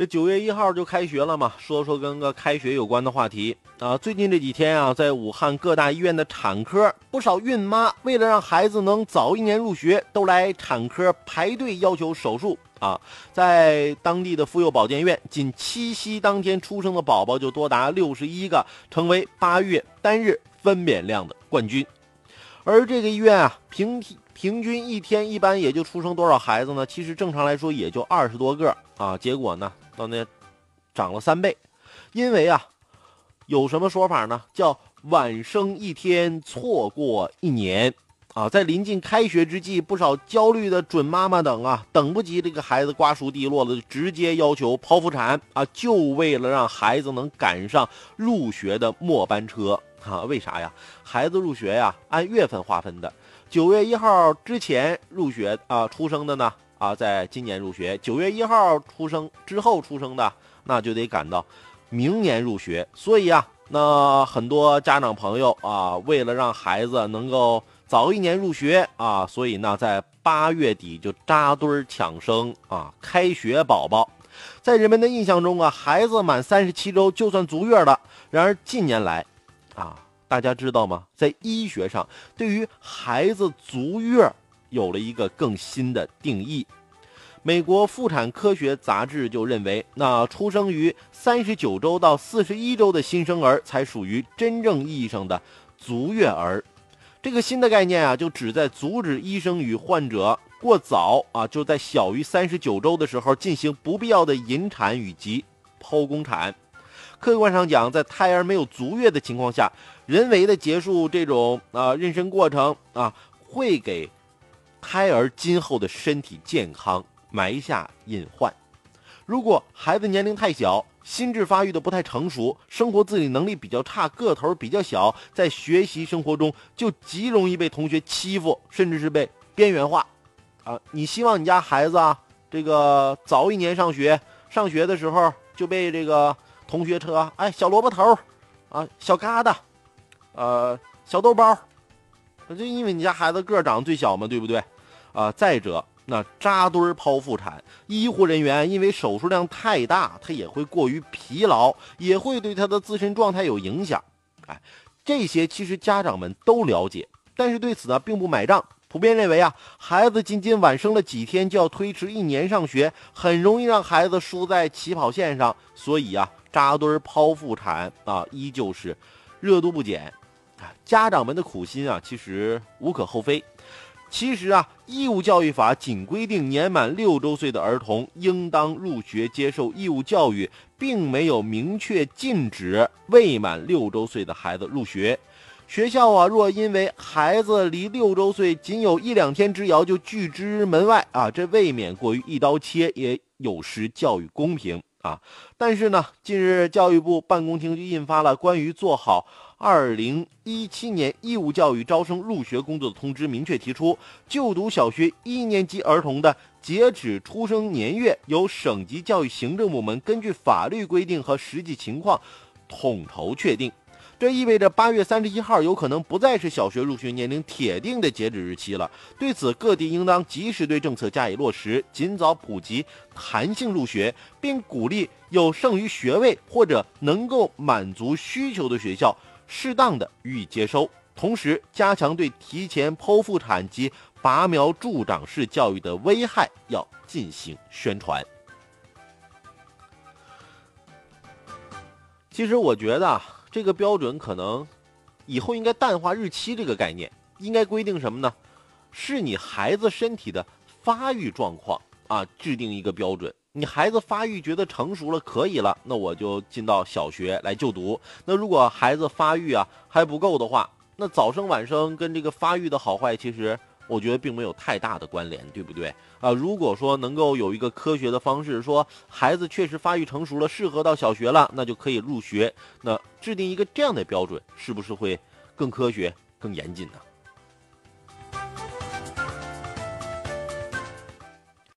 这九月一号就开学了嘛，说说跟个开学有关的话题啊。最近这几天啊，在武汉各大医院的产科，不少孕妈为了让孩子能早一年入学，都来产科排队要求手术啊。在当地的妇幼保健院，仅七夕当天出生的宝宝就多达六十一个，成为八月单日分娩量的冠军。而这个医院啊，平平均一天一般也就出生多少孩子呢？其实正常来说也就二十多个啊。结果呢？到那涨了三倍，因为啊，有什么说法呢？叫晚生一天，错过一年啊！在临近开学之际，不少焦虑的准妈妈等啊，等不及这个孩子瓜熟蒂落了，直接要求剖腹产啊，就为了让孩子能赶上入学的末班车啊！为啥呀？孩子入学呀，按月份划分的，九月一号之前入学啊，出生的呢？啊，在今年入学，九月一号出生之后出生的，那就得赶到明年入学。所以啊，那很多家长朋友啊，为了让孩子能够早一年入学啊，所以呢，在八月底就扎堆抢生啊，开学宝宝。在人们的印象中啊，孩子满三十七周就算足月了。然而近年来，啊，大家知道吗？在医学上，对于孩子足月。有了一个更新的定义，美国妇产科学杂志就认为，那出生于三十九周到四十一周的新生儿才属于真正意义上的足月儿。这个新的概念啊，就旨在阻止医生与患者过早啊，就在小于三十九周的时候进行不必要的引产以及剖宫产。客观上讲，在胎儿没有足月的情况下，人为的结束这种啊妊娠过程啊，会给。胎儿今后的身体健康埋下隐患。如果孩子年龄太小，心智发育的不太成熟，生活自理能力比较差，个头比较小，在学习生活中就极容易被同学欺负，甚至是被边缘化。啊，你希望你家孩子啊，这个早一年上学，上学的时候就被这个同学车，哎，小萝卜头，啊，小疙瘩，呃，小豆包。就因为你家孩子个长最小嘛，对不对？啊，再者，那扎堆剖腹产，医护人员因为手术量太大，他也会过于疲劳，也会对他的自身状态有影响。哎，这些其实家长们都了解，但是对此呢并不买账，普遍认为啊，孩子仅仅晚生了几天就要推迟一年上学，很容易让孩子输在起跑线上，所以啊，扎堆剖腹产啊，依旧是热度不减。家长们的苦心啊，其实无可厚非。其实啊，义务教育法仅规定年满六周岁的儿童应当入学接受义务教育，并没有明确禁止未满六周岁的孩子入学。学校啊，若因为孩子离六周岁仅有一两天之遥就拒之门外啊，这未免过于一刀切，也有失教育公平啊。但是呢，近日教育部办公厅就印发了关于做好。二零一七年义务教育招生入学工作的通知明确提出，就读小学一年级儿童的截止出生年月由省级教育行政部门根据法律规定和实际情况统筹确定。这意味着八月三十一号有可能不再是小学入学年龄铁定的截止日期了。对此，各地应当及时对政策加以落实，尽早普及弹性入学，并鼓励有剩余学位或者能够满足需求的学校。适当的予以接收，同时加强对提前剖腹产及拔苗助长式教育的危害要进行宣传。其实我觉得这个标准可能以后应该淡化日期这个概念，应该规定什么呢？是你孩子身体的发育状况啊，制定一个标准。你孩子发育觉得成熟了，可以了，那我就进到小学来就读。那如果孩子发育啊还不够的话，那早生晚生跟这个发育的好坏，其实我觉得并没有太大的关联，对不对啊？如果说能够有一个科学的方式，说孩子确实发育成熟了，适合到小学了，那就可以入学。那制定一个这样的标准，是不是会更科学、更严谨呢？